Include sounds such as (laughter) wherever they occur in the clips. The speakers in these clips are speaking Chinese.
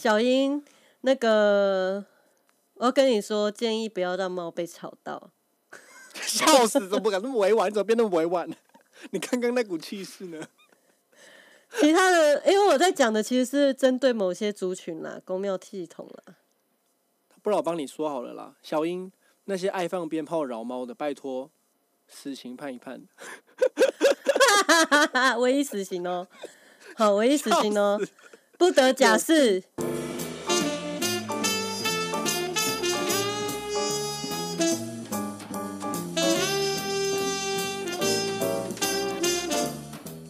小英，那个我要跟你说，建议不要让猫被吵到。(laughs) 笑死！怎么不敢那么委婉？怎么变那么委婉？(laughs) 你刚刚那股气势呢？其他的，因为我在讲的其实是针对某些族群啦，公庙系统啦。不然我帮你说好了啦，小英，那些爱放鞭炮扰猫的，拜托，死刑判一判。(laughs) 唯一死刑哦，好，唯一死刑哦，不得假释。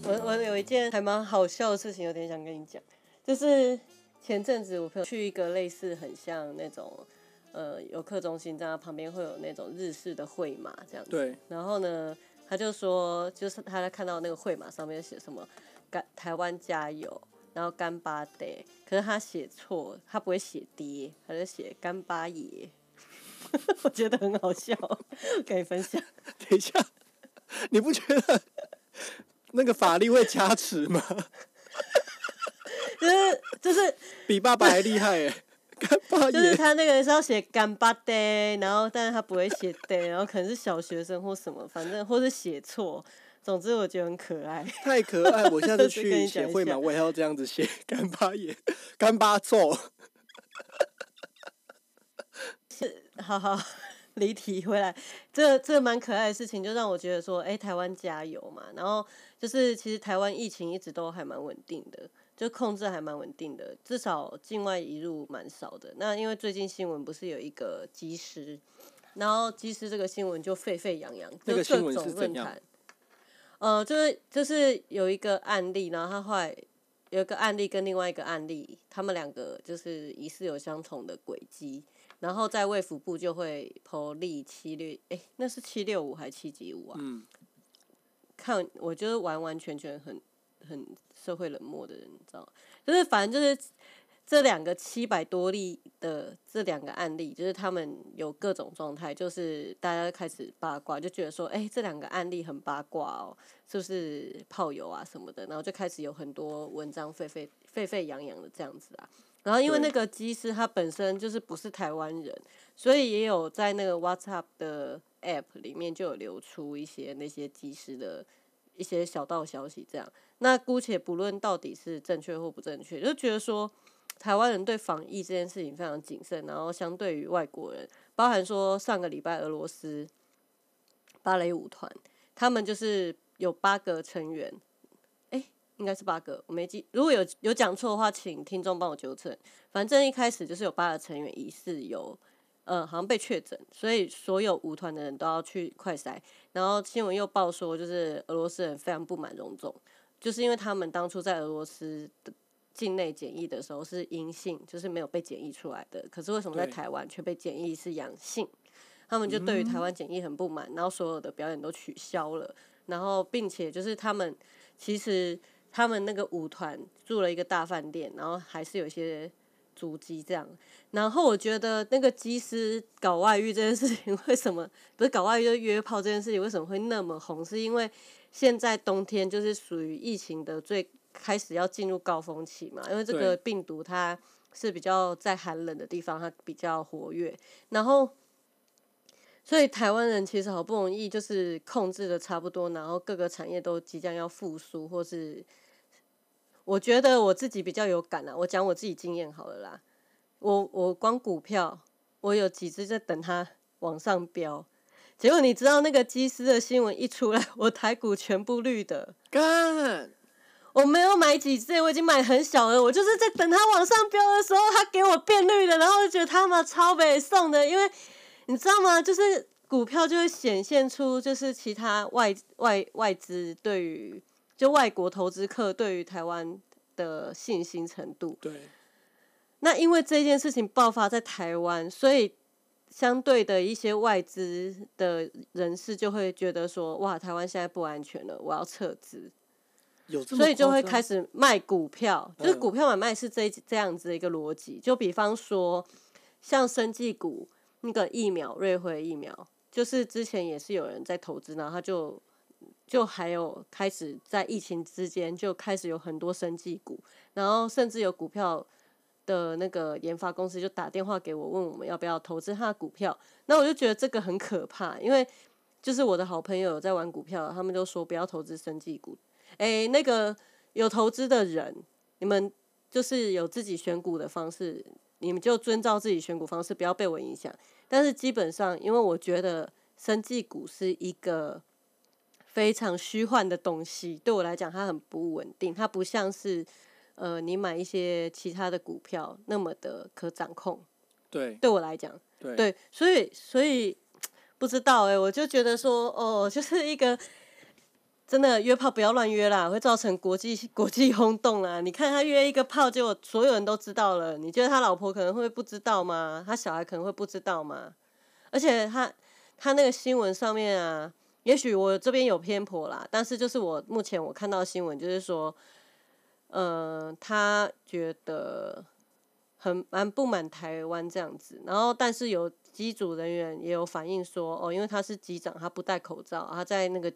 我我有一件还蛮好笑的事情，有点想跟你讲，就是前阵子我朋友去一个类似很像那种呃游客中心，在它旁边会有那种日式的会马这样子。对。然后呢，他就说，就是他在看到那个会马上面写什么“干台湾加油”，然后“干巴爹”，可是他写错，他不会写“爹”，他就写“干巴爷”。(laughs) 我觉得很好笑，跟你分享。等一下，你不觉得那个法力会加持吗？(laughs) 就是就是比爸爸还厉害哎！干巴就是，他那个是要写干巴爹，然后但是他不会写爹，(laughs) 然后可能是小学生或什么，反正或是写错，总之我觉得很可爱。太可爱！我下次去协会嘛，(laughs) 我也要这样子写干巴爷、干巴揍。(laughs) 好好，离题回来，这这个蛮可爱的事情，就让我觉得说，哎、台湾加油嘛。然后就是，其实台湾疫情一直都还蛮稳定的，就控制还蛮稳定的，至少境外移入蛮少的。那因为最近新闻不是有一个机师，然后机师这个新闻就沸沸扬扬，就各种论坛。呃，就是就是有一个案例，然后他后来有一个案例跟另外一个案例，他们两个就是疑似有相同的轨迹，然后在卫福部就会剖例七六，哎，那是七六五还是七几五啊？嗯，看，我觉得完完全全很很社会冷漠的人，你知道吗？就是反正就是这两个七百多例的这两个案例，就是他们有各种状态，就是大家开始八卦，就觉得说，哎、这两个案例很八卦哦，是不是炮友啊什么的，然后就开始有很多文章沸沸沸沸扬扬的这样子啊。然后因为那个机师他本身就是不是台湾人，所以也有在那个 WhatsApp 的 App 里面就有流出一些那些机师的一些小道消息，这样。那姑且不论到底是正确或不正确，就觉得说台湾人对防疫这件事情非常谨慎，然后相对于外国人，包含说上个礼拜俄罗斯芭蕾舞团，他们就是有八个成员，诶，应该是八个，我没记，如果有有讲错的话，请听众帮我纠正。反正一开始就是有八个成员疑似有，呃，好像被确诊，所以所有舞团的人都要去快筛。然后新闻又报说，就是俄罗斯人非常不满荣总，就是因为他们当初在俄罗斯的境内检疫的时候是阴性，就是没有被检疫出来的。可是为什么在台湾却被检疫是阳性？他们就对于台湾检疫很不满，然后所有的表演都取消了，然后并且就是他们其实他们那个舞团住了一个大饭店，然后还是有一些足迹这样。然后我觉得那个机师搞外遇这件事情，(laughs) 为什么不是搞外遇就是约炮这件事情为什么会那么红？是因为现在冬天就是属于疫情的最开始要进入高峰期嘛，因为这个病毒它是比较在寒冷的地方，它比较活跃，然后。所以台湾人其实好不容易就是控制的差不多，然后各个产业都即将要复苏，或是我觉得我自己比较有感啊，我讲我自己经验好了啦。我我光股票，我有几只在等它往上飙，结果你知道那个基斯的新闻一出来，我台股全部绿的。干，我没有买几只，我已经买很小了。我就是在等它往上飙的时候，它给我变绿的，然后就觉得他妈超北送的，因为你知道吗？就是股票就会显现出，就是其他外外外资对于就外国投资客对于台湾的信心程度。对，那因为这件事情爆发在台湾，所以相对的一些外资的人士就会觉得说，哇，台湾现在不安全了，我要撤资。有所以就会开始卖股票，就是嗯股票买卖是这这样子的一个逻辑。就比方说，像生技股那个疫苗，瑞辉疫苗，就是之前也是有人在投资，然后他就就还有开始在疫情之间就开始有很多生技股，然后甚至有股票的那个研发公司就打电话给我，问我们要不要投资他的股票。那我就觉得这个很可怕，因为就是我的好朋友在玩股票，他们就说不要投资生技股。诶，那个有投资的人，你们就是有自己选股的方式，你们就遵照自己选股方式，不要被我影响。但是基本上，因为我觉得生技股是一个非常虚幻的东西，对我来讲它很不稳定，它不像是呃你买一些其他的股票那么的可掌控。对对我来讲，对对，所以所以不知道哎、我就觉得说哦，就是一个。真的约炮不要乱约啦，会造成国际国际轰动啦。你看他约一个炮，结果所有人都知道了，你觉得他老婆可能会不知道吗？他小孩可能会不知道吗？而且他他那个新闻上面啊，也许我这边有偏颇啦，但是就是我目前我看到新闻就是说，呃，他觉得很蛮不满台湾这样子，然后但是有机组人员也有反映说，哦，因为他是机长，他不戴口罩，他在那个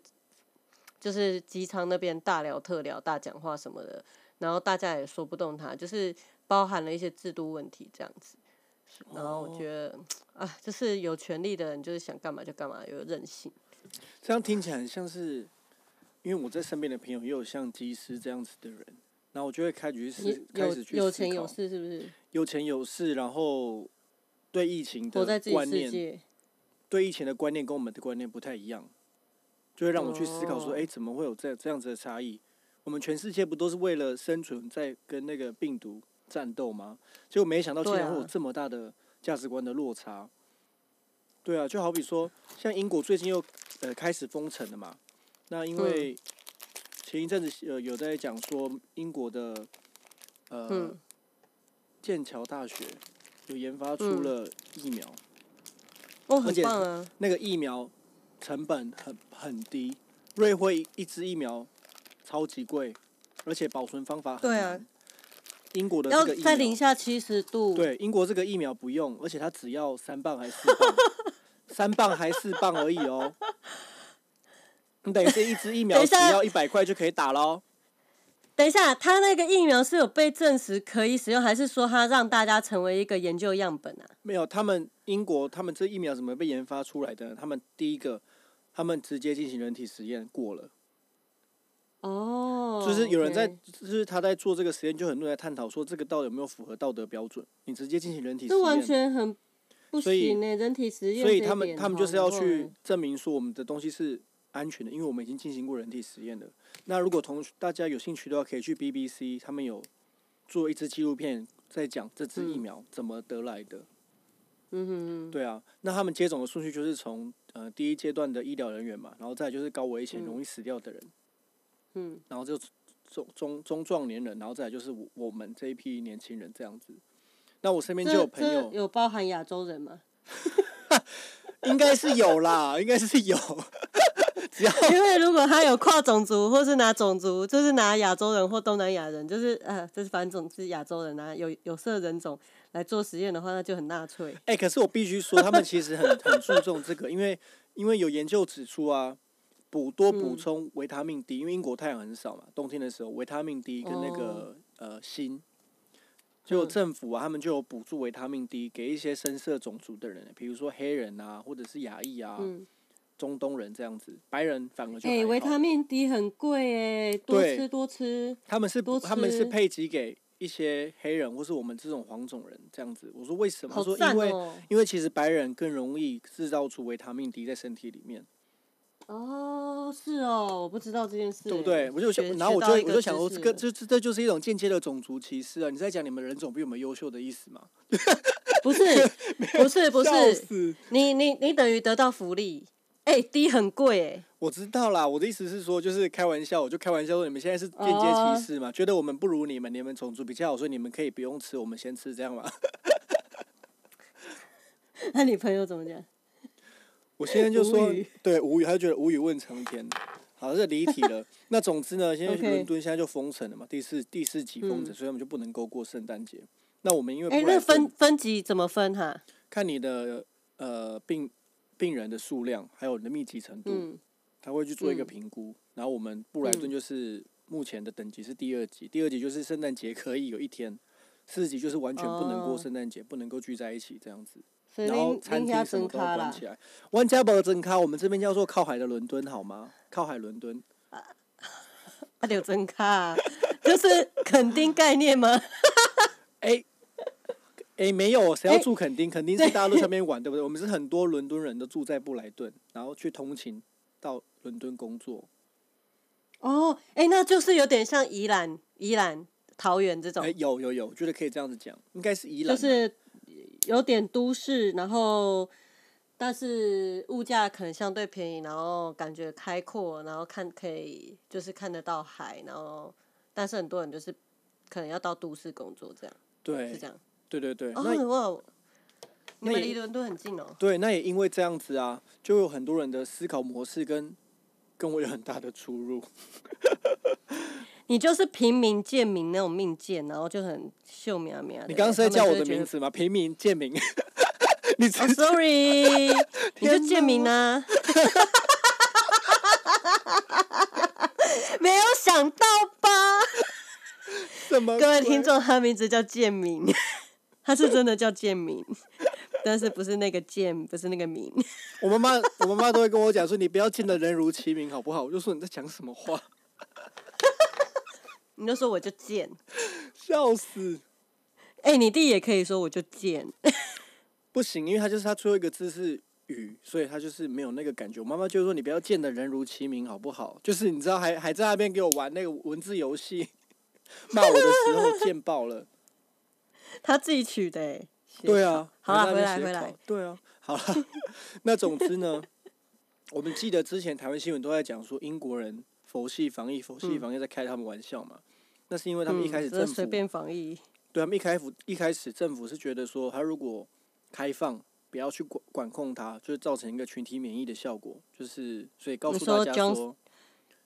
就是机舱那边大聊特聊、大讲话什么的，然后大家也说不动他，就是包含了一些制度问题这样子。然后我觉得，(tsk) 啊，就是有权利的人就是想干嘛就干嘛，有任性。这样听起来很像是，因为我在身边的朋友也有像技师这样子的人，然后我就会开始去思，开始去思有钱有势是不是？有钱有势，然后对疫情的观念，对疫情的观念跟我们的观念不太一样，就会让我去思考说，哦哎、怎么会有这这样子的差异？我们全世界不都是为了生存在跟那个病毒战斗吗？结果没想到竟然会有啊这么大的价值观的落差。对啊，就好比说，像英国最近又呃开始封城了嘛，那因为前一阵子呃有在讲说英国的呃、嗯剑桥大学有研发出嗯了疫苗。哦，很棒啊！那个疫苗成本很很低，瑞辉一一支疫苗超级贵，而且保存方法很对啊。英国的要这个疫在零苗，下七十度。对英国这个疫苗不用，而且它只要三磅还是四磅，(laughs) 三磅还四磅而已哦。你等于是一支疫苗只要一百块就可以打喽。等一下，他那个疫苗是有被证实可以使用，还是说他让大家成为一个研究样本啊？没有，他们英国他们这疫苗怎么被研发出来的呢？他们第一个，他们直接进行人体实验过了。哦，就是有人在就是他在做这个实验，就很多人在探讨说这个到底有没有符合道德标准？你直接进行人体实这完验，全很不所以行呢、人体实验所以他们他们就是要去证明说我们的东西是安全的，因为我们已经进行过人体实验了。那如果同大家有兴趣的话，可以去 BBC，他们有做一支纪录片在讲这支疫嗯苗怎么得来的。嗯哼哼，对啊，那他们接种的顺序就是从呃第一阶段的医疗人员嘛，然后再就是高危险、嗯容易死掉的人，嗯，然后就中中中壮年人，然后再就是我我们这一批年轻人这样子。那我身边就有朋友，有包含亚洲人吗？(laughs) 应该是有啦，应该是有。只要 (laughs) 因为如果他有跨种族，或是拿种族，就是拿亚洲人或东南亚人，就是呃，这是反正总是亚洲人啊，有有色人种来做实验的话，那就很纳粹。哎、可是我必须说，他们其实很很注重这个，因为因为有研究指出啊，补多补嗯充维他命 D，、因为英国太阳很少嘛，冬天的时候维他命 D 跟那个、呃锌，就嗯政府啊，他们就有补助维他命 D 给一些深色种族的人，比如说黑人啊，或者是亚裔啊、嗯，中东人这样子，白人反而就哎、还好维他命 D 很贵哎，多吃多吃。他们是多他们是配给给一些黑人或是我们这种黄种人这样子。我说为什么？他好说因为！因为其实白人更容易制造出维他命 D 在身体里面，哦，是哦，我不知道这件事欸，对不对？我就想，然后我就我就想说，这个这这这就是一种间接的种族歧视啊！你在讲你们人种比我们优秀的意思吗？(laughs) 不是不是不是，你你你等于得到福利，哎、低很贵哎，我知道啦，我的意思是说，就是开玩笑，我就开玩笑说，你们现在是间接哦歧视嘛？觉得我们不如你们，你们种族比较好，所以你们可以不用吃，我们先吃，这样嘛？(laughs) 那你朋友怎么讲？我现在就说无，对无语，他就觉得无语问苍天。好，这离题了。那总之呢，现在伦敦现在就封城了嘛，第四第四级封城，嗯所以我们就不能够过圣诞节。那我们因为哎、那分分级怎么分哈？看你的呃病病人的数量，还有你的密集程度，嗯他会去做一个嗯评估。然后我们布莱顿嗯就是目前的等级是第二级，第二级就是圣诞节可以有一天四级就是完全不能过哦圣诞节，不能够聚在一起这样子。所以然后餐厅什么都关起来。湾家堡真咖，我们这边叫做靠海的伦敦，好吗？靠海伦敦。啊，有真卡啊，就是肯丁概念吗？(laughs) 哎、哎、没有，谁要哎住垦丁？垦丁是大家都在那边玩，对不对？我们是很多伦敦人都住在布莱顿，然后去通勤到伦敦工作。哦，哎、那就是有点像宜兰、宜兰、桃园这种哎、，有有有，我觉得可以这样子讲，应该是宜兰啊、就是有点都市，然后但是物价可能相对便宜，然后感觉开阔，然后看可以就是看得到海，然后但是很多人就是可能要到都市工作，这样对是这样。对对对，哦，那哇，你们离伦敦很近哦。对，那也因为这样子啊，就有很多人的思考模式跟跟我有很大的出入。你就是平民贱民那种命贱，然后就很秀苗苗的。你刚刚是在叫我的名字？字吗？平民贱民，(laughs) 你，sorry，(laughs) 你就贱民啊。没有想到吧？(laughs) 什么？各位听，众，他名字叫建民，他是真的叫建民，但是不是那个建，不是那个民。我妈妈，我妈妈都会跟我讲说，你不要见得人如其名，好不好？我就说你在讲什么话，你就说我就贱，(laughs) 笑死。哎、你弟也可以说我就贱。(laughs) 不行，因为他就是他最后一个字是雨，所以他就是没有那个感觉。我妈妈就说你不要见的人如其名，好不好？就是你知道还还在那边给我玩那个文字游戏，骂我的时候 (laughs) 贱爆了。他自己取的、欸，对啊，好啦还在那边写回来回来。对啊，好了，那总之呢，我们记得之前台湾新闻都在讲说英国人佛系防疫，佛系防疫在开他们玩笑嘛。那是因为他们一开始政府、随便防疫，对他们一开始一开始政府是觉得说，他如果开放，不要去管管控它，就是造成一个群体免疫的效果，就是所以告诉大家说，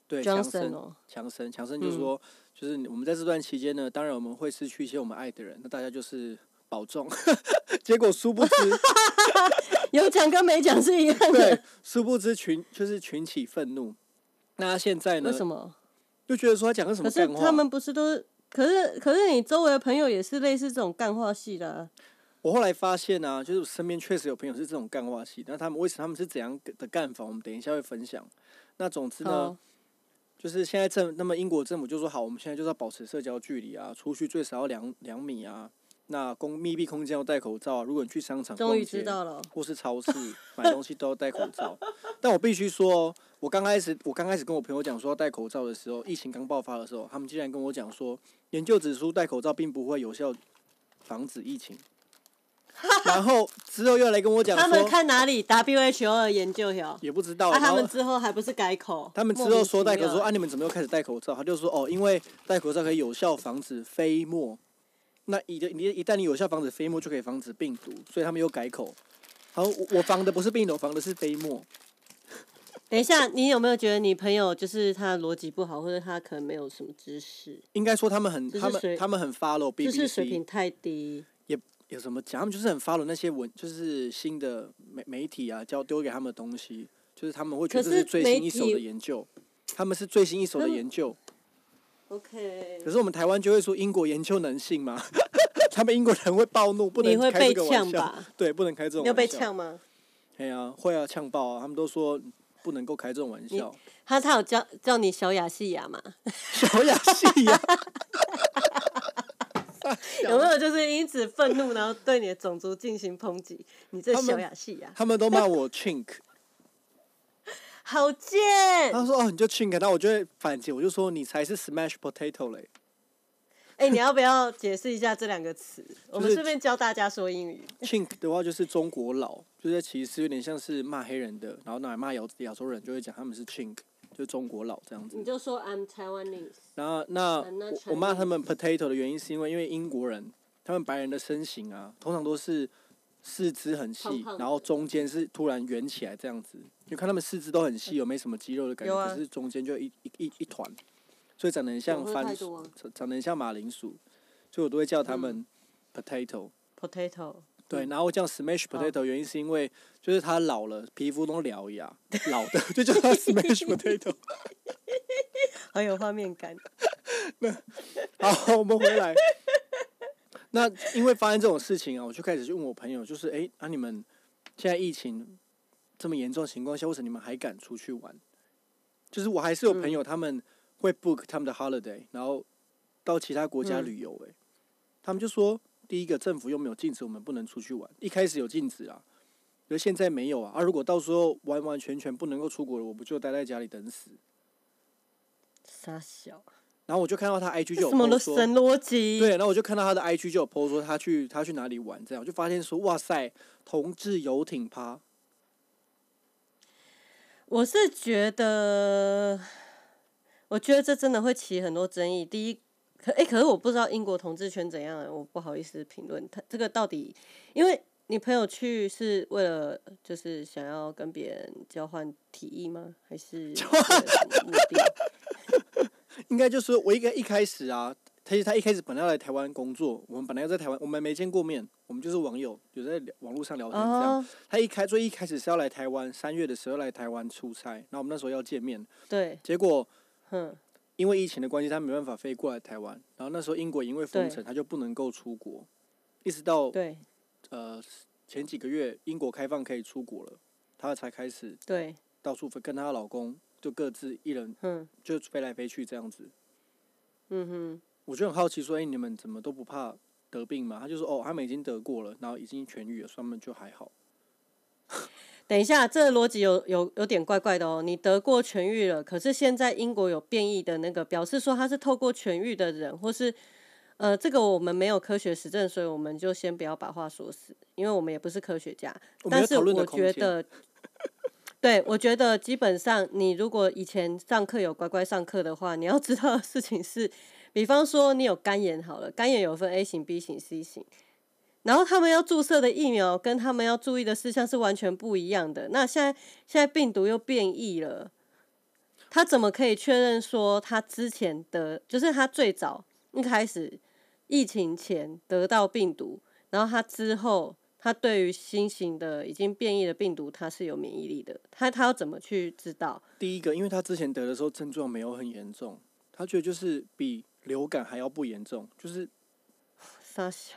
对强生哦，强生强生就嗯说，就是我们在这段期间呢，当然我们会失去一些我们爱的人，那大家就是保重。(laughs) 结果殊不知，(laughs) 有讲跟没讲是一样对的。，殊不知群就是群起愤怒。那他现在呢为，什么？就觉得说他讲个什么干话？他们不是都是？可是可是你周围的朋友也是类似这种干话系的、啊，我后来发现啊，就是我身边确实有朋友是这种干话系，那他们为什么他们是怎样的干法？我们等一下会分享。那总之呢，就是现在政，那么英国政府就说好，我们现在就是要保持社交距离啊，出去最少要两两米啊。那公密闭空间要戴口罩啊，如果你去商场终于逛街知道了。或是超市买东西都要戴口罩。(laughs) 但我必须说，我刚开始我刚开始跟我朋友讲说要戴口罩的时候，疫情刚爆发的时候，他们竟然跟我讲说，研究指出戴口罩并不会有效防止疫情。(laughs) 然后之后又来跟我讲他们，看哪里 WHO 的研究哟？也不知道。啊，他们之后还不是改口？他们之后说戴口罩，莫名其妙啊，你们怎么又开始戴口罩？他就说哦，因为戴口罩可以有效防止飞沫。那你的你一旦你有效防止飞沫，就可以防止病毒，所以他们又改口。好，我我防的不是病毒，防的是飞沫。等一下，你有没有觉得你朋友就是他的逻辑不好，或者他可能没有什么知识，应该说他们很，他们他们很 follow 知识水 BBC，平太低？也有什么讲？他们就是很 follow 那些文，就是新的媒媒体啊，交丢给他们的东西，就是他们会觉得是这是最新一手的研究，他们是最新一手的研究。OK，可是我们台湾就会说英国研究能信吗？(laughs) 他们英国人会暴怒，不能开这被个玩笑。吧？对，不能开这种。你要被？呛吗？哎呀、会啊，呛爆啊！他们都说不能够开这种玩笑。他他有叫叫你小雅细雅吗？小雅细雅，(laughs) 有没有就是因此愤怒，然后对你的种族进行抨击？你这小雅细雅，他们都骂我 chink，好贱！他说哦你就 chink，然后我就会反击，我就说你才是 smash potato 嘞。哎、你要不要解释一下这两个词？(laughs) 我们顺便教大家说英语。(laughs) chink 的话就是中国佬，就是其实有点像是骂黑人的，然后拿来骂亚亚洲人，就会讲他们是 chink，就是中国佬这样子你。就说 I'm Taiwanese。然后那我骂他们 potato 的原因是因为因为英国人他们白人的身形啊，通常都是四肢很细，然后中间是突然圆起来这样子。你看他们四肢都很细，有没什么肌肉的感觉，啊可是中间就一一一一团，所以长得很像番薯长长得很像马铃薯，所以我都会叫他嗯们 potato。potato。对，然后这样 smash potato 原因是因为就是他老了，皮肤都獠牙，老的 (laughs) 就叫他 smash potato。(laughs) 很有画面感。(laughs) 那好，我们回来。那因为发生这种事情啊，我就开始去问我朋友，就是哎，啊你们现在疫情这么严重的情况下，为什么你们还敢出去玩？就是我还是有朋友他们会 book 他们的 holiday，然后到其他国家旅游。哎，他们就说，第一个政府又没有禁止我们不能出去玩，一开始有禁止啊，而现在没有啊。啊，如果到时候完完全全不能够出国了，我不就待在家里等死？傻小。然后我就看到他 IG 就有什么逻辑？对，然后我就看到他的 IG 就有 PO 说他去他去哪里玩，这样就发现说哇塞，同志游艇趴。我是觉得，我觉得这真的会起很多争议。第一，可哎，可是我不知道英国同志圈怎样，我不好意思评论他这个到底，因为你朋友去是为了就是想要跟别人交换体液吗？还是目的？(laughs) (laughs) (laughs) 应该就是我一个一开始啊，其实他一开始本来要来台湾工作，我们本来要在台湾，我们没见过面，我们就是网友，有在网络上聊天这样。他一开最一开始是要来台湾，三月的时候来台湾出差，然后我们那时候要见面。对。结果，哼，因为疫情的关系，他没办法飞过来台湾。然后那时候英国因为封城，他就不能够出国，一直到对，呃，前几个月英国开放可以出国了，他才开始对到处跟她老公。就各自一人，嗯，就飞来飞去这样子。嗯哼，我就很好奇，说，哎，你们怎么都不怕得病吗？他就说，哦，他们已经得过了，然后已经痊愈了，所以他们就还好。(laughs) 等一下，这个逻辑有有有点怪怪的哦。你得过痊愈了，可是现在英国有变异的那个，表示说他是透过痊愈的人，或是呃，这个我们没有科学实证，所以我们就先不要把话说死，因为我们也不是科学家。但是我觉得。对，我觉得基本上，你如果以前上课有乖乖上课的话，你要知道的事情是，比方说你有肝炎好了，肝炎有分 A 型、B 型、C 型，然后他们要注射的疫苗跟他们要注意的事项是完全不一样的。那现在现在病毒又变异了，他怎么可以确认说他之前的，就是他最早一开始疫情前得到病毒，然后他之后。他对于新型的已经变异的病毒，他是有免疫力的。他他要怎么去知道？第一个，因为他之前得的时候症状没有很严重，他觉得就是比流感还要不严重，就是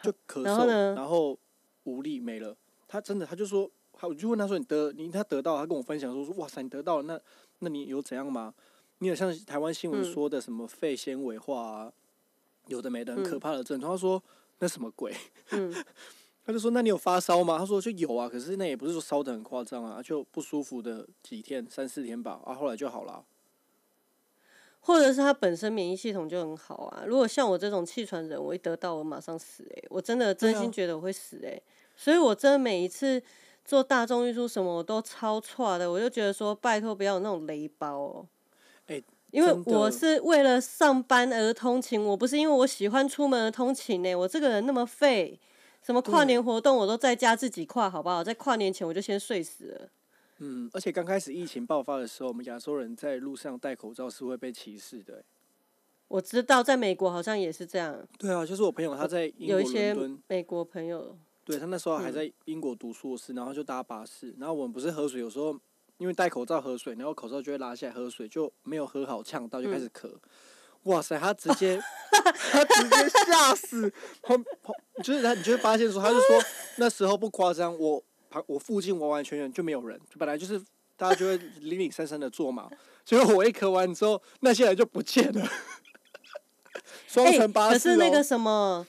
就咳嗽，然后无力没了。他真的，他就说，他我就问他说：“你得你他得到？”他跟我分享说：“说哇塞，你得到了，那那你有怎样吗？你有像台湾新闻说的什么肺纤维化啊，有的没的很可怕的症状。”他说：“那什么鬼？”嗯。(laughs) 他就说：“那你有发烧吗？”他说：“就有啊，可是那也不是说烧的很夸张啊，就不舒服的几天，三四天吧。啊，后来就好了。或者是他本身免疫系统就很好啊。如果像我这种气喘人，我一得到我马上死诶，我真的真心觉得我会死诶。所以我真的每一次做大众运输什么，我都超差的。我就觉得说，拜托不要有那种雷包哦。哎，因为我是为了上班而通勤，我不是因为我喜欢出门而通勤呢。我这个人那么废。什么跨年活动我都在家自己跨，好不好？在跨年前我就先睡死了。嗯，而且刚开始疫情爆发的时候，我们亚洲人在路上戴口罩是会被歧视的。我知道，在美国好像也是这样。对啊，就是我朋友他在英国伦敦，美国朋友。对他那时候还在英国读硕士，然后就搭巴士，然后我们不是喝水，有时候因为戴口罩喝水，然后口罩就会拉下来喝水，就没有喝好，呛到就开始咳。哇塞，他直接，(laughs) 他直接吓死，旁旁就是他，你就会发现说，他就说那时候不夸张，我旁我附近完完全全就没有人，本来就是大家就会零零散散的坐嘛，结果我一咳完之后，那些人就不见了。双层巴士可是那个什么，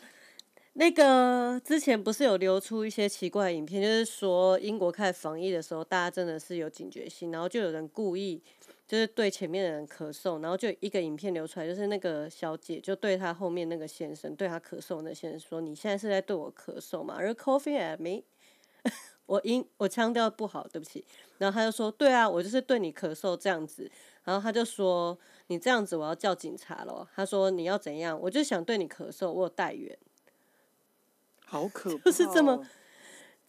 那个之前不是有流出一些奇怪的影片，就是说英国开始防疫的时候，大家真的是有警觉性，然后就有人故意。就是对前面的人咳嗽，然后就一个影片流出来，就是那个小姐就对她后面那个先生，对她咳嗽那先生说：“你现在是在对我咳嗽吗？”而 coughing at me，我音我腔调不好，对不起。然后他就说：“对啊，我就是对你咳嗽这样子。”然后他就说：“你这样子，我要叫警察了。”他说：“你要怎样？我就想对你咳嗽，我有带源。”好可怕，(laughs) 就是这么。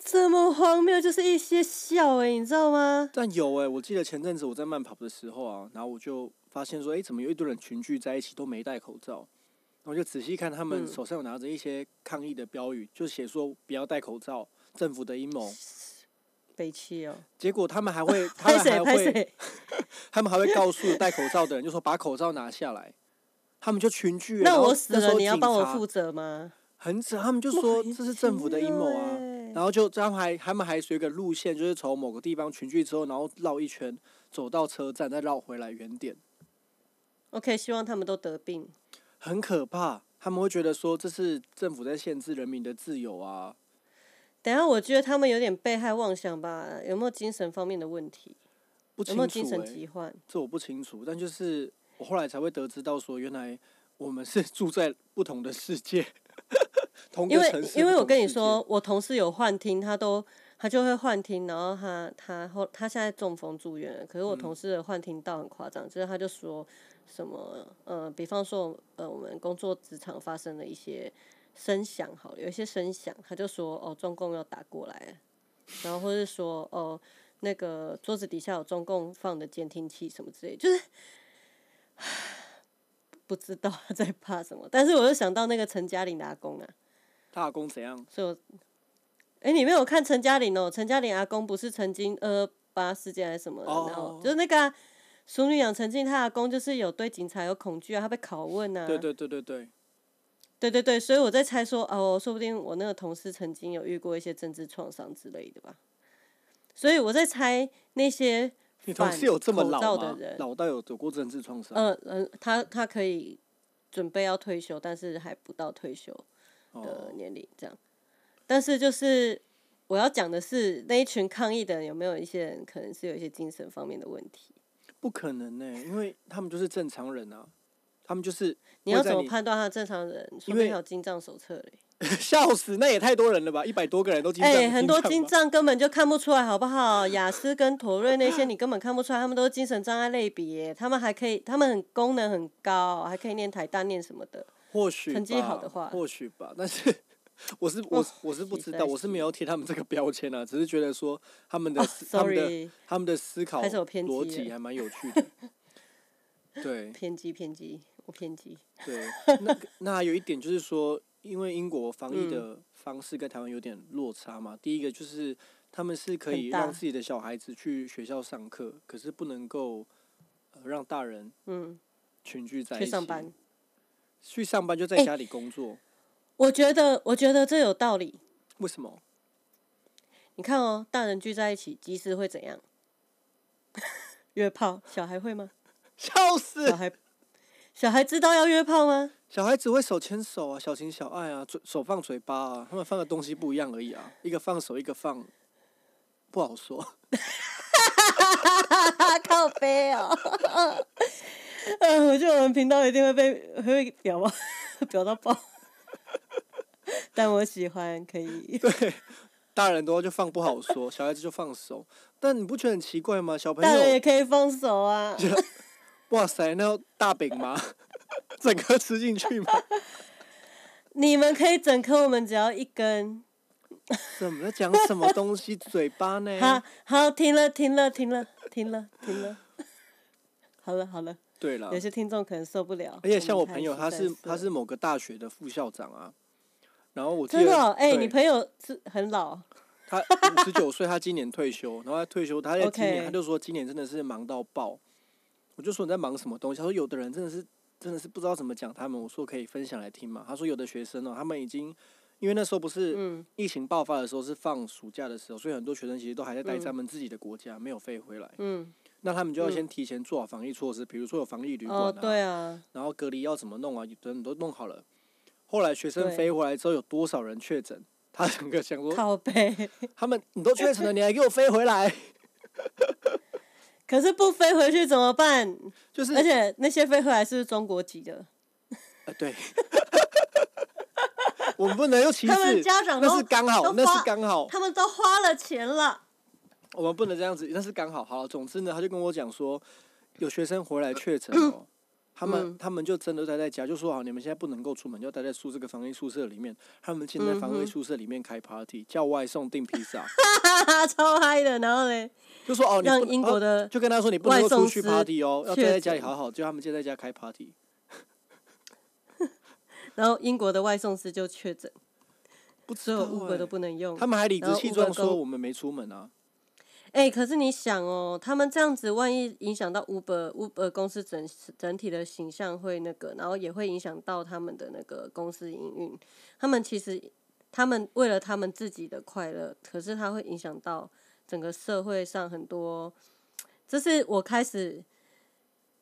这么荒谬，就是一些笑哎，你知道吗？但有哎，我记得前阵子我在慢跑的时候啊，然后我就发现说，哎，怎么有一堆人群聚在一起都没戴口罩？我就仔细看他们手上有拿着一些抗议的标语，就写说不要戴口罩，政府的阴谋。悲戚哦！结果他们还会，(laughs) 他们还会，(laughs) 他们还会告诉戴口罩的人，就说把口罩拿下来。他们就群聚，那我死了，你要帮我负责吗？很扯，他们就说这是政府的阴谋啊然后就他们还他们还随个路线，就是从某个地方群聚之后，然后绕一圈走到车站，再绕回来原点，OK，希望他们都得病。很可怕。他们会觉得说这是政府在限制人民的自由啊，等下，我觉得他们有点被害妄想吧？有没有精神方面的问题？有不清楚没有精神哎、疾患？这我不清楚，但就是我后来才会得知到说，原来我们是 (laughs) 住在不同的世界，同因为。因为我跟你说，，我同事有幻听，他都他就会幻听，然后他他后他现在中风住院了，可是我嗯同事的幻听到很夸张，就是他就说什么呃，比方说呃，我们工作职场发生了一些声响，好了，有一些声响，他就说哦，中共要打过来，然后或是说哦，那个桌子底下有中共放的监听器什么之类，就是。(sighs) 不知道他在怕什么，但是我又想到那个陈嘉玲的阿公啊，他阿公怎样？所以我，哎、你没有看陈嘉玲哦？陈嘉玲阿公不是曾经二八事件还是什么的哦然后就是那个啊、淑女养成记，他阿公就是有对警察有恐惧啊，他被拷问啊。对对对对对，对对对所以我在猜说，哦，说不定我那个同事曾经有遇过一些政治创伤之类的吧。所以我在猜那些你同反事有这么老的人？老到有有过政治创伤？呃嗯、他他可以准备要退休，但是还不到退休。的哦，年龄这样。但是就是我要讲的是，那一群抗议的人有没有一些人可能是有一些精神方面的问题？不可能呢、因为他们就是正常人啊，他们就是你要怎么判断他正常人？说因为有精障手册嘞。(laughs) 笑死，那也太多人了吧？一百多个人都精哎、障，很多精精障根本就看不出来，好不好？雅思跟妥瑞那些你根本看不出来，他们都是精神障碍类别，他们还可以，他们很功能很高，还可以念台大念什么的。或许成绩好的话吧或许吧，但是我是我哦我是不知道，我是没有贴他们这个标签啊，只是觉得说他们的他们的他们的思考逻辑还蛮有趣的。(laughs) 对偏激偏激，我偏激。对，那那还有一点就是说，因为英国防疫嗯的方式跟台湾有点落差嘛。第一个就是他们是可以让自己的小孩子去学校上课，可是不能够、呃、让大人嗯，群聚在一起。去上班。去上班就在哎家里工作，我觉得，我觉得这有道理。为什么？你看哦，大人聚在一起，即时会怎样？(laughs) 约炮，小孩会吗？笑死！小孩，小孩知道要约炮吗？小孩只会手牵手啊，小情小爱啊，嘴手放嘴巴啊，他们放的东西不一样而已啊，一个放手，一个放，不好说。(laughs) 靠背哦。嗯，我觉得我们频道一定会被会被表爆，(laughs) 表到爆。但我喜欢，可以。对，大人的话就放不好说，小孩子就放手。但你不觉得很奇怪吗？小朋大人也，可以放手啊。(laughs) 哇塞，那要大饼吗？(laughs) 整颗吃进去吗？你们可以整颗，我们只要一根。怎么在讲什么东西？嘴巴呢？好好，停了，停了，停了，停了，停了。好了，好了。对了有，些听众可能受不了。而且像我朋友，他是他是某个大学的副校长啊。然后我真的哦，哎、对你朋友是很老，他五十九岁，他今年退休，然后他退休，他在今年他就说今年真的是忙到爆。我就说你在忙什么东西？他说有的人真的是真的是不知道怎么讲他们。我说可以分享来听嘛。他说有的学生哦，他们已经因为那时候不是嗯疫情爆发的时候是放暑假的时候，所以很多学生其实都还在待在他们自己的国家，没有飞回来。嗯，那他们就要先提前做好防疫措施，比如说有防疫旅馆哦，啊，对啊，然后隔离要怎么弄啊，等等都弄好了。后来学生对飞回来之后，有多少人确诊？他整个想说，靠背。他们你都确诊了，你还给我飞回来？(laughs) 可是不飞回去怎么办？就是，而且那些飞回来是是中国籍的？呃，对，(laughs) 我们不能用歧他们视，家长都那是刚好，那是刚好，他们都花了钱了。我们不能这样子，但是刚好。好，总之呢，他就跟我讲说，有学生回来确诊哦，他们、嗯他们就真的待在家，就说好，你们现在不能够出门，就要待在宿这个防疫宿舍里面。他们现在防疫宿舍里面开 party，叫外送订披萨，哈哈，超嗨的。然后呢，就说哦，你让英国的就跟他说你不能够出去 party 哦，要待在家里好好，就他们现在在家开 party。(laughs) 然后英国的外送师就确诊，不知所有道 Uber 欸都不能用。他们还理直气壮说我们没出门啊。哎、可是你想哦，他们这样子，万一影响到 Uber Uber 公司整整体的形象会那个，然后也会影响到他们的那个公司营运。他们其实，他们为了他们自己的快乐，可是它会影响到整个社会上很多。这是我开始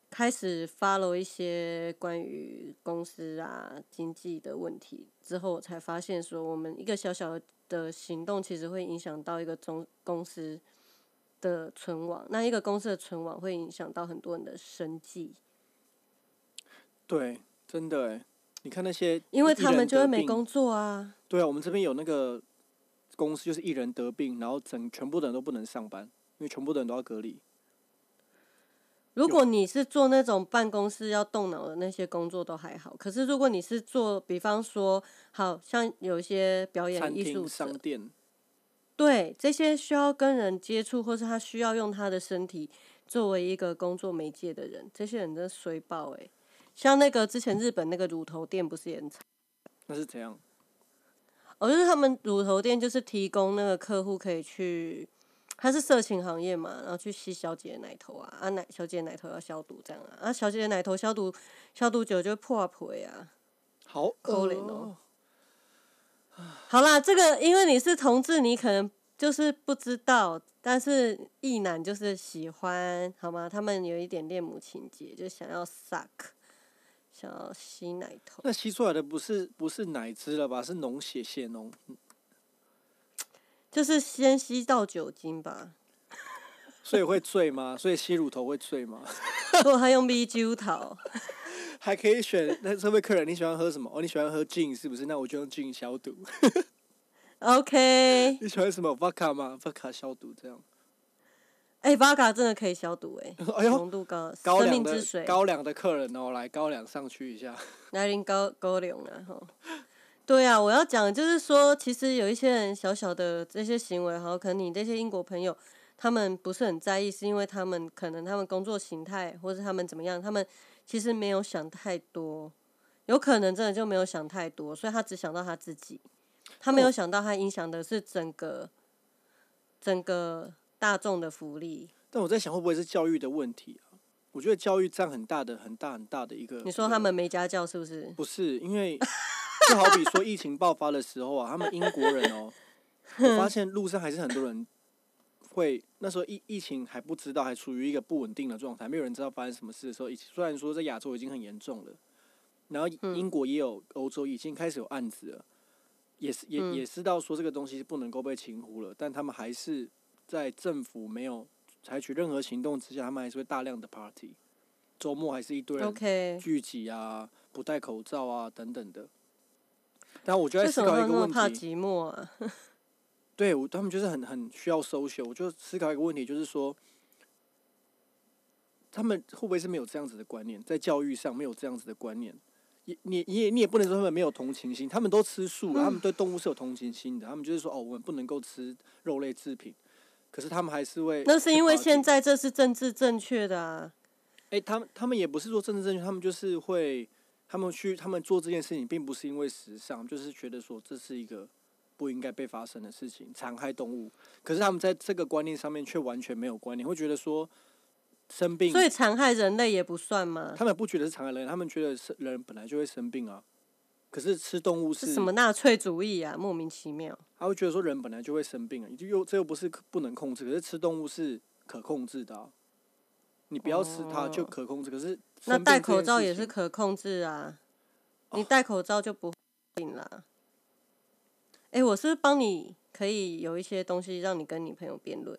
开始 follow 一些关于公司啊经济的问题之后，才发现说，我们一个小小的行动，其实会影响到一个中公司的存亡。那一个公司的存亡，会影响到很多人的生计，对，真的哎，你看那些因为他们就会没工作啊。对啊，我们这边有那个公司，就是一人得病，然后整全部的人都不能上班，因为全部的人都要隔离。如果你是做那种办公室要动脑的那些工作都还好，可是如果你是做，比方说，好像有一些表演、艺术商，店，对这些需要跟人接触，或是他需要用他的身体作为一个工作媒介的人，这些人真的衰爆哎、像那个之前日本那个乳头店不是也很惨？那是怎样？哦，就是他们乳头店就是提供那个客户可以去，他是色情行业嘛，然后去吸小姐的奶头啊，啊奶小姐的奶头要消毒这样啊，啊小姐的奶头消毒消毒久就会破皮啊。好可恶怜哦哦！(sighs) 好啦，这个因为你是同志，你可能就是不知道，但是异男就是喜欢，好吗？他们有一点恋母情节，就想要 suck，想要吸奶头。那吸出来的不是不是奶汁了吧？是脓血血脓。就是先吸到酒精吧，(laughs) 所以会醉吗？所以吸乳头会醉吗？如果他用 B 酒头，还可以选那这位客人，你喜欢喝什么？哦，你喜欢喝 gin 是不是？那我就用 gin 消毒。OK，(laughs) 你喜欢什么 vodka 吗？vodka 消毒这样。哎、v o d k a 真的可以消毒哎、哎呦浓度高，生高粱的命之水，高粱的客人哦，来高粱上去一下。来临高高粱了哈。对啊，我要讲的就是说，其实有一些人小小的这些行为，哈，可能你这些英国朋友他们不是很在意，是因为他们可能他们工作形态，或是他们怎么样，他们其实没有想太多，有可能真的就没有想太多，所以他只想到他自己，他没有哦想到他影响的是整个整个大众的福利。但我在想，会不会是教育的问题啊？我觉得教育占很大的、很大、很大的一个。你说他们没家教是不是？不是，因为就好比说疫情爆发的时候啊，他们英国人哦，我发现路上还是很多人会那时候疫疫情还不知道，还处于一个不稳定的状态，没有人知道发生什么事的时候，疫虽然说在亚洲已经很严重了，然后英国也有，欧洲已经开始有案子了，也是也、嗯也知道说这个东西是不能够被轻忽了，但他们还是在政府没有采取任何行动之下，他们还是会大量的 party，周末还是一堆人聚集啊、不戴口罩啊等等的。但我就在思考一个问题，寂寞啊？对我他们就是很很需要 social，我就思考一个问题，就是说，他们会不会是没有这样子的观念，在教育上没有这样子的观念？也你你也你也不能说他们没有同情心，他们都吃素，他们对动物是有同情心的，他们就是说哦，我们不能够吃肉类制品，可是他们还是会。那是因为现在。在这是政治正确的啊。哎、他们他们也不是说政治正确，他们就是会，他们去他们做这件事情，并不是因为时尚，就是觉得说这是一个不应该被发生的事情，残害动物。可是他们在这个观念上面却完全没有观念，会觉得说生病，所以残害人类也不算吗？他们不觉得是残害人，他们觉得是人本来就会生病啊。可是吃动物是是什么纳粹主义啊？莫名其妙。他会觉得说人本来就会生病啊，就又这又不是不能控制，可是吃动物是可控制的、啊。你不要吃它就哦可控制，可是那戴口罩也是可控制啊，你哦戴口罩就不会病啦。哎、我是帮你可以有一些东西让你跟你朋友辩论？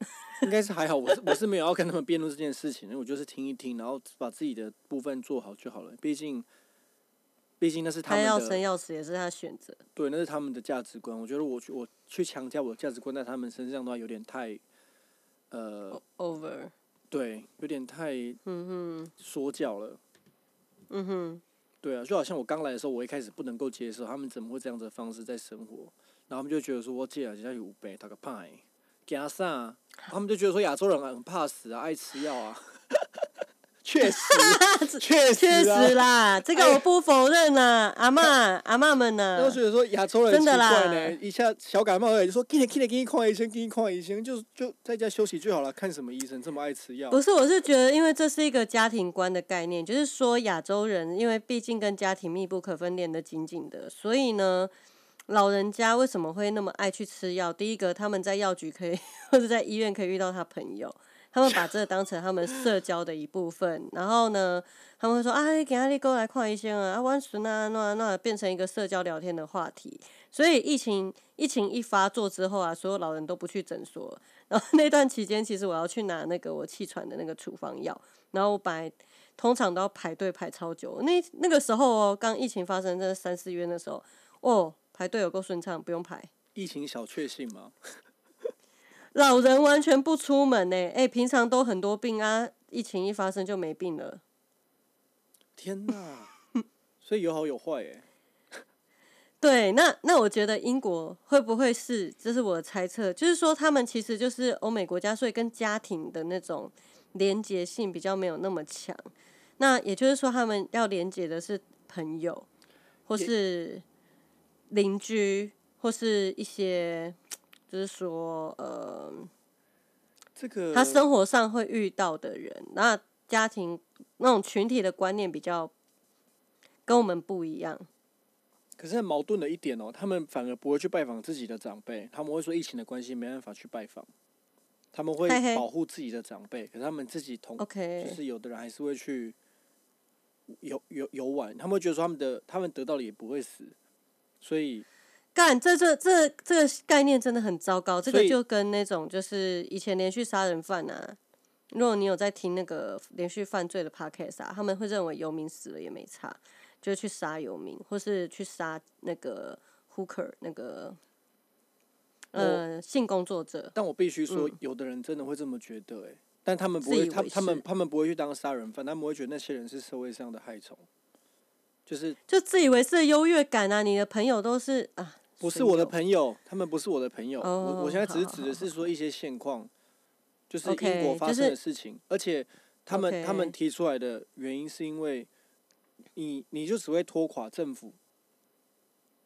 (laughs) 应该是还好，我是我是没有要跟他们辩论这件事情，因为我就是听一听，然后把自己的部分做好就好了。毕竟，毕竟那是他要生的，要死也是他选择。对，那是他们的价值观。我觉得我去我去强加我的价值观在他们身上的话，有点太，呃，Over，对，有点太嗯哼，说教了。嗯哼，对啊，就好像我刚来的时候，我一开始不能够接受他们怎么会这样子的方式在生活，然后他们就觉得说我姐啊，家有背，他个派，给他啥？他们就觉得说亚洲人很怕死啊，爱吃药啊，确实，确 (laughs) 确实啊实啦，这个我不否认呐，阿妈阿妈们呢？所以说亚洲人真的啦，一下小感冒而已，就说给你给你给你看医生，给你看医生，就就在家休息就好了，看什么医生这么爱吃药？不是，我是觉得，因为这是一个家庭观的概念，就是说亚洲人，因为毕竟跟家庭密不可分，连得紧紧的，所以呢，老人家为什么会那么爱去吃药？第一个，他们在药局可以 (laughs) 或者在医院可以遇到他朋友，他们把这个当成他们社交的一部分。然后呢，他们会说啊，你给阿力哥来看医生啊，啊，万孙啊，那那变成一个社交聊天的话题。所以疫情疫情一发作之后啊，所有老人都不去诊所。然后那段期间，其实我要去拿那个我气喘的那个处方药，然后我本来通常都要排队排超久。那那个时候哦，刚疫情发生，在三四月的时候，哦，排队有够顺畅，不用排。疫情小确幸吗，老人完全不出门呢，哎、平常都很多病啊，疫情一发生就没病了。天哪！(laughs) 所以有好有坏哎。(laughs) 对，那那我觉得英国会不会是，这是我的猜测，就是说他们其实就是欧美国家，所以跟家庭的那种连结性比较没有那么强。那也就是说，他们要连接的是朋友，或是邻居，或是一些，就是说，呃，这个他生活上会遇到的人，那家庭那种群体的观念比较跟我们不一样。可是很矛盾的一点哦，他们反而不会去拜访自己的长辈，他们会说疫情的关系没办法去拜访，他们会保护自己的长辈，可是他们自己同 OK，就是有的人还是会去游游游玩，他们会觉得说他们的他们得到了也不会死，所以干，这这这这个概念真的很糟糕。这个就跟那种就是以前连续杀人犯啊，如果你有在听那个连续犯罪的 podcast 啊，他们会认为游民死了也没差，就去杀游民，或是去杀那个 hooker 那个呃性工作者。但我必须说，嗯有的人真的会这么觉得、欸，但他们不会，他他们他们不会去当杀人犯，他们会觉得那些人是社会上的害虫，就是就自以为是的优越感啊！你的朋友都是啊，不是我的朋友，他们不是我的朋友。我哦我现在只是指的是说一些现况，就是英国发生的事情，而且他们他们提出来的原因是因为你你就只会拖垮政府，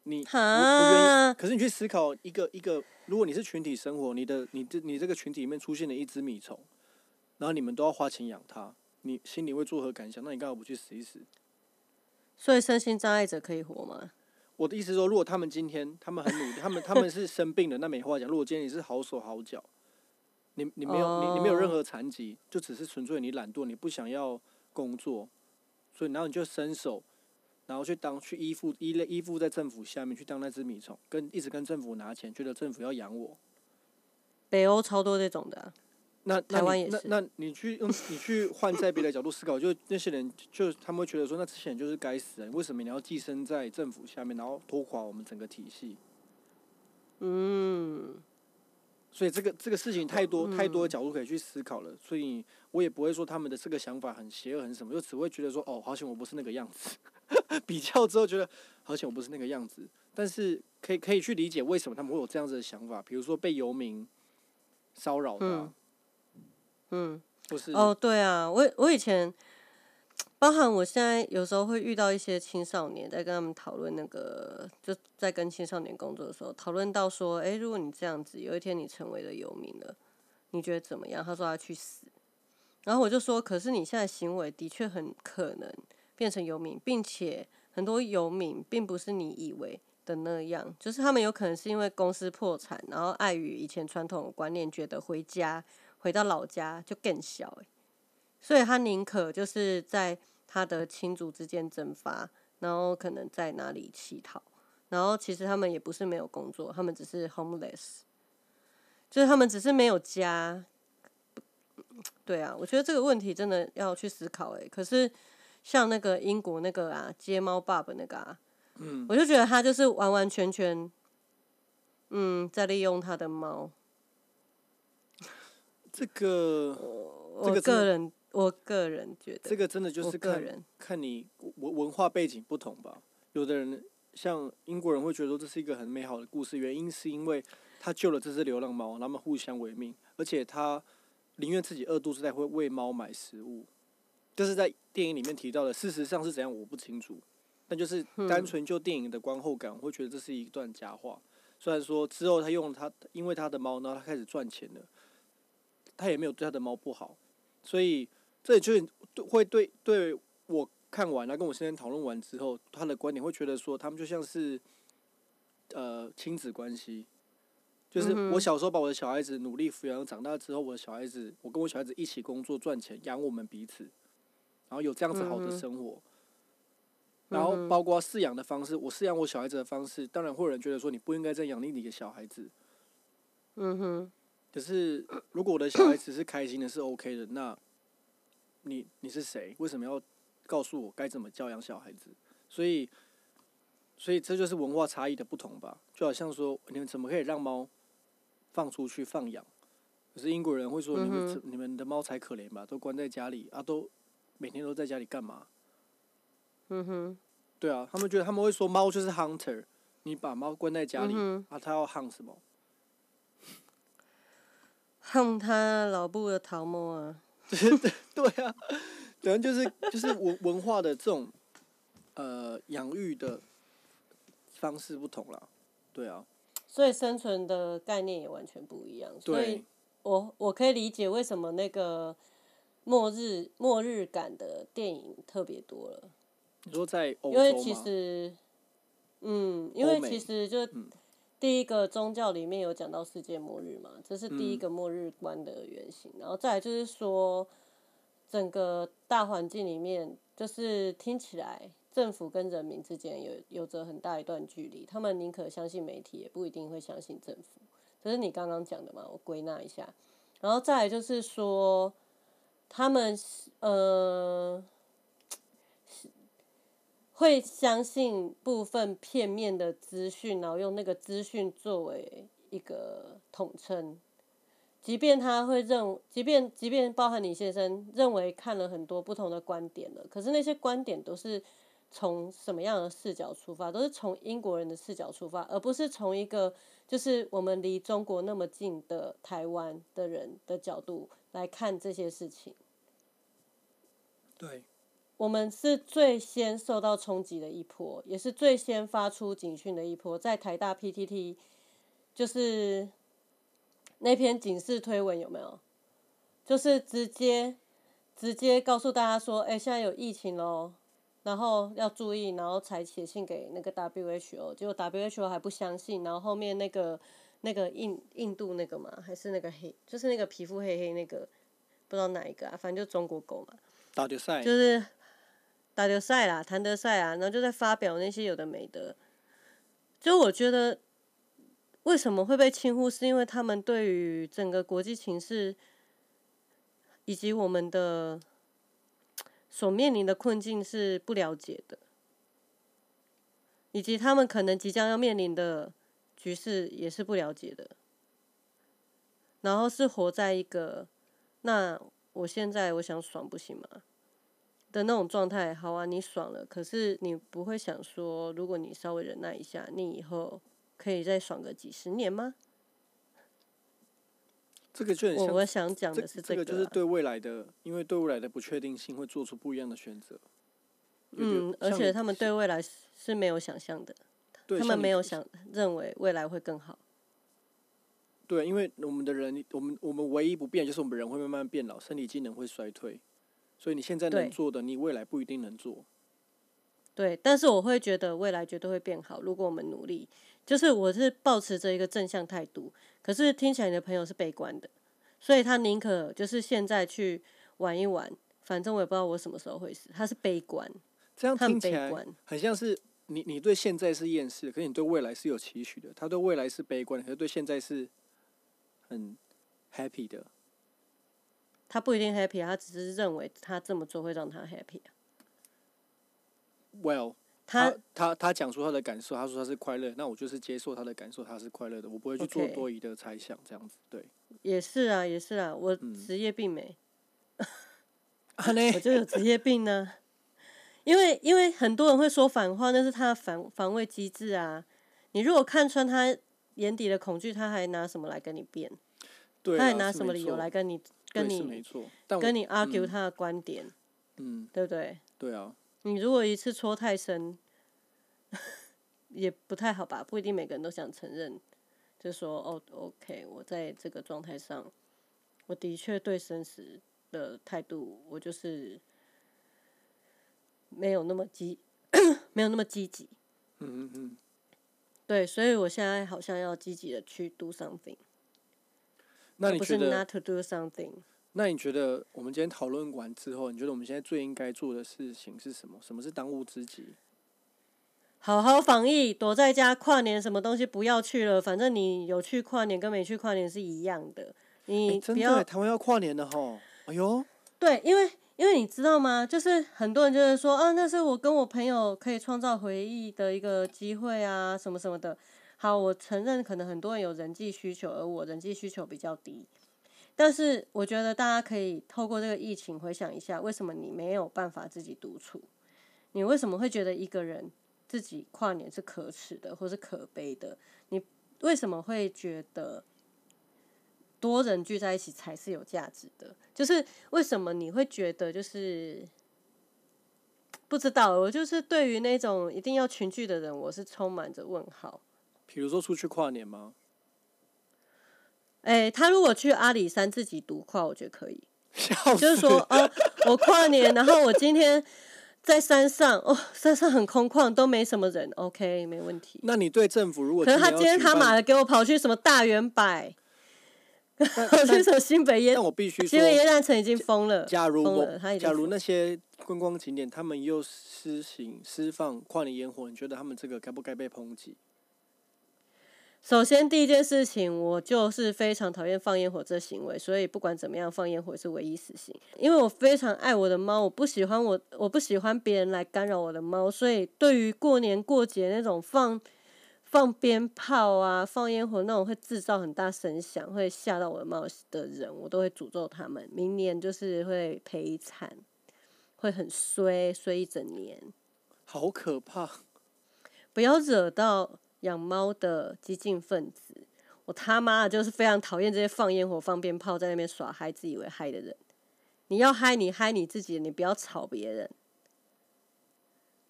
你不不愿意。可是你去思考一个一个，如果你是群体生活，你的你这你这个群体里面出现了一只米虫，然后你们都要花钱养它，你心里会作何感想？那你干嘛不去死一死？所以身心障碍者可以活吗？我的意思说，如果他们今天他们很努力，他们他们是生病了，那没话讲。如果今天你是好手好脚，你你没有你你没有任哦何残疾，就只是纯粹你懒惰，你不想要工作，所以然后你就伸手，然后去当去依附依赖依附在政府下面去当那只米虫，跟一直跟政府拿钱，觉得政府要养我。北欧超多这种的啊、那那台湾也是。那那你去用你去换在别的角度思考，就那些人就他们会觉得说，那这些人就是该死人，为什么你要寄生在政府下面，然后拖垮我们整个体系？嗯，所以这个这个事情太多太多角度可以去思考了，所以我也不会说他们的这个想法很邪恶很什么，就只会觉得说哦，好险我不是那个样子。(laughs) 比较之后觉得好像我不是那个样子，但是可以可以去理解为什么他们会有这样子的想法，比如说被游民骚扰的啊、嗯，或是哦，对啊，我我以前，包含我现在有时候会遇到一些青少年，在跟他们讨论那个，就在跟青少年工作的时候，讨论到说，诶，如果你这样子，有一天你成为了游民了，你觉得怎么样？他说他去死，然后我就说，可是你现在行为的确很可能变成游民，并且很多游民并不是你以为。的那样，就是他们有可能是因为公司破产，然后碍于以前传统的观念，觉得回家回到老家就更小、欸、所以他宁可就是在他的亲族之间蒸发，然后可能在哪里乞讨，然后其实他们也不是没有工作，他们只是 homeless，就是他们只是没有家。对啊，我觉得这个问题真的要去思考诶、可是像那个英国那个啊，街猫爸爸那个啊，嗯，我就觉得他就是完完全全，嗯，在利用他的猫。这个我这个个人，我个人觉得，这个真的就是看个人看你文文化背景不同吧。有的人像英国人会觉得说这是一个很美好的故事，原因是因为他救了这只流浪猫，他们互相为命，而且他宁愿自己饿肚子，他会为猫买食物。就是在电影里面提到的，事实上是怎样我不清楚，但就是单纯就电影的观后感，我会觉得这是一段假话。虽然说之后他用他，因为他的猫，然后他开始赚钱了，他也没有对他的猫不好，所以这就会对对我看完了，跟我先生讨论完之后，他的观点会觉得说，他们就像是呃亲子关系，就是我小时候把我的小孩子努力抚养，长大之后，我的小孩子，我跟我小孩子一起工作赚钱，养我们彼此，然后有这样子好的生活。然后包括饲养的方式，我饲养我小孩子的方式，当然会有人觉得说你不应该再养你的小孩子。嗯哼。可是如果我的小孩子是开心的，是 OK 的，那你你是谁？为什么要告诉我该怎么教养小孩子？所以，所以这就是文化差异的不同吧。就好像说，你们怎么可以让猫放出去放养？可是英国人会说，你们你们的猫才可怜吧？都关在家里啊，都每天都在家里干嘛？嗯哼，对啊，他们觉得他们会说猫就是 hunter，你把猫关在家里啊，它要 hunt 什么？hunt 它老布的桃木啊？(laughs) 对啊，等于就是就是文文化的这种呃养育的方式不同了，对啊，所以生存的概念也完全不一样，所以我我可以理解为什么那个末日末日感的电影特别多了。你说在因为其实，嗯，因为其实就第一个宗教里面有讲到世界末日嘛，这是第一个末日观的原型。然后再来就是说，整个大环境里面，就是听起来政府跟人民之间有有着很大一段距离，他们宁可相信媒体，也不一定会相信政府。这是你刚刚讲的嘛？我归纳一下。然后再来就是说，他们呃。会相信部分片面的资讯，然后用那个资讯作为一个统称，即便他会认，即便即便包含你先生认为看了很多不同的观点了，可是那些观点都是从什么样的视角出发？都是从英国人的视角出发，而不是从一个就是我们离中国那么近的台湾的人的角度来看这些事情。对。我们是最先受到冲击的一波，也是最先发出警讯的一波。在台大 PTT，就是那篇警示推文有没有？就是直接直接告诉大家说，哎，现在有疫情喽，然后要注意，然后才写信给那个 WHO，结果 WHO 还不相信，然后后面那个那个印印度那个嘛，还是那个黑，就是那个皮肤黑黑那个，不知道哪一个啊，反正就中国狗嘛，打决赛就是。打德赛啦，谭德赛啊，然后就在发表那些有的没的。就我觉得，为什么会被轻忽，是因为他们对于整个国际形势以及我们的所面临的困境是不了解的，以及他们可能即将要面临的局势也是不了解的。然后是活在一个，那我现在我想爽不行吗？的那种状态，好啊，你爽了。可是你不会想说，如果你稍微忍耐一下，你以后可以再爽个几十年吗？这个就很我我想讲的是这个，就是对未来的，因为对未来的不确定性会做出不一样的选择。嗯，而且他们对未来是没有想象的，他们没有想认为未来会更好。对，因为我们的人，我们我们唯一不变就是我们人会慢慢变老，身体机能会衰退。所以你现在能做的，你未来不一定能做。对，但是我会觉得未来绝对会变好，如果我们努力。就是我是保持着一个正向态度，可是听起来你的朋友是悲观的，所以他宁可就是现在去玩一玩，反正我也不知道我什么时候会死。他是悲观，这样听起来很像是你你对现在是厌世，可是你对未来是有期许的。他对未来是悲观，可是对现在是很 happy 的。他不一定 happy，他只是认为他这么做会让他 happy。Well，他他他讲出他的感受，他说他是快乐，那我就是接受他的感受，他是快乐的，我不会去做多余的猜想，这样子对。也是啊，也是啊，我职业病没，(laughs) 我就有职业病呢。因为因为很多人会说反话，那是他的防防卫机制啊。你如果看穿他眼底的恐惧，他还拿什么来跟你辩？对他还拿什么理由来跟你？跟你跟你 argue 他的观点，嗯，对不对？对啊，你如果一次戳太深，(laughs) 也不太好吧？不一定每个人都想承认，就说哦，OK，我在这个状态上，我的确对生死的态度，我就是没有那么积，(coughs) 没有那么积极。嗯嗯嗯。对，所以我现在好像要积极的去 do something，那你觉得？not to do something。那你觉得我们今天讨论完之后，你觉得我们现在最应该做的事情是什么？什么是当务之急？好好防疫，躲在家跨年，什么东西不要去了，反正你有去跨年跟没去跨年是一样的。哎、你不要真的，台湾要跨年了吼！哎呦，对，因为因为你知道吗？就是很多人就是说，啊，那是我跟我朋友可以创造回忆的一个机会啊，什么什么的。好，我承认可能很多人有人际需求，而我人际需求比较低。但是我觉得大家可以透过这个疫情回想一下，为什么你没有办法自己独处？你为什么会觉得一个人自己跨年是可耻的，或是可悲的？你为什么会觉得多人聚在一起才是有价值的？就是为什么你会觉得就是不知道？我就是对于那种一定要群聚的人，我是充满着问号。比如说出去跨年吗？哎、他如果去阿里山自己独跨，我觉得可以。就是死说，哦，我跨年，然后我今天在山上，哦，山上很空旷，都没什么人，OK，没问题。那你对政府如果可是他今天他妈的给我跑去什么大圆柏，跑去 (laughs) 什么新北耶但我必须说新，北耶诞城已经封了，假如我假如那些观光景点他们又施行释放跨年烟火，你觉得他们这个该不该被抨击？首先，第一件事情，我就是非常讨厌放烟火这行为，所以不管怎么样，放烟火是唯一死刑。因为我非常爱我的猫，我不喜欢我，我不喜欢别人来干扰我的猫，所以对于过年过节那种放放鞭炮啊、放烟火那种会制造很大声响、会吓到我的猫的人，我都会诅咒他们，明年就是会赔惨，会很衰衰一整年。好可怕！不要惹到养猫的激进分子。我他妈的就是非常讨厌这些放烟火、放鞭炮在那边耍嗨、自以为嗨的人。你要嗨，你嗨你自己，你不要吵别人。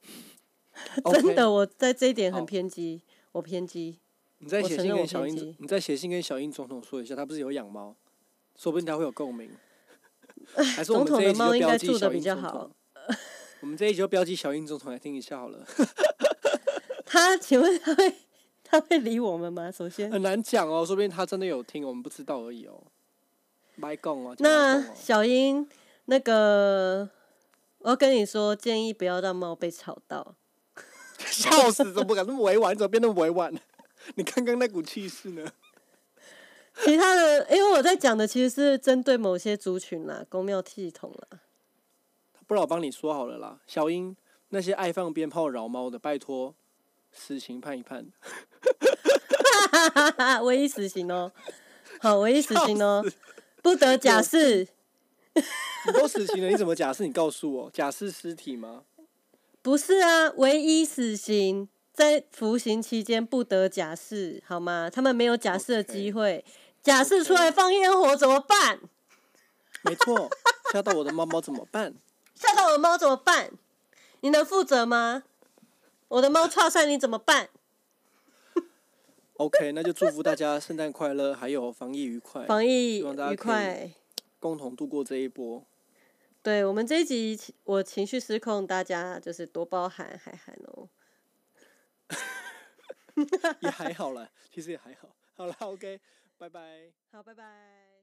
(laughs) 真的，我在这一点很偏激，我偏激。你再写信我承认我跟小英，你再写信跟小英总统说一下，他不是有养猫，说不定他会有共鸣。(laughs) 还是我们总统的这一集就猫应该住标记小的比较好英总统。(laughs) 我们这一集就标记小英总统来听一下好了，他，请问他会他会理我们吗？首先，很难讲哦，说不定他真的有听，我们不知道而已哦。白讲哦，那小英，那个我要跟你说，建议不要让猫被吵到。(laughs) 笑死，怎么不敢那么委婉？你怎么变那么委婉？(laughs) 你刚刚那股气势呢？(laughs) 其他的，因为我在讲的其实是针对某些族群啦，公庙系统啦。不然我帮你说好了啦，小英那些爱放鞭炮扰猫的，拜托死刑判一判。(laughs) 唯一死刑哦，好，唯一死刑哦，不得假释，(laughs) 你都死刑了，你怎么假释？你告诉我，假释尸体吗？(laughs) 不是啊，唯一死刑，在服刑期间不得假释，好吗？他们没有假释的机会，假释出来放烟火怎么办？没错，吓到我的猫猫怎么办？吓到我的猫怎么办？你能负责吗？我的猫超赛你怎么办？OK，那就祝福大家圣诞快乐，还有防疫愉快，防疫愉快。共同度过这一波。对我们这一集我情绪失控，大家就是多包涵海涵哦。(laughs) 也还好啦，其实也还好。好了，OK，拜拜。好，拜拜。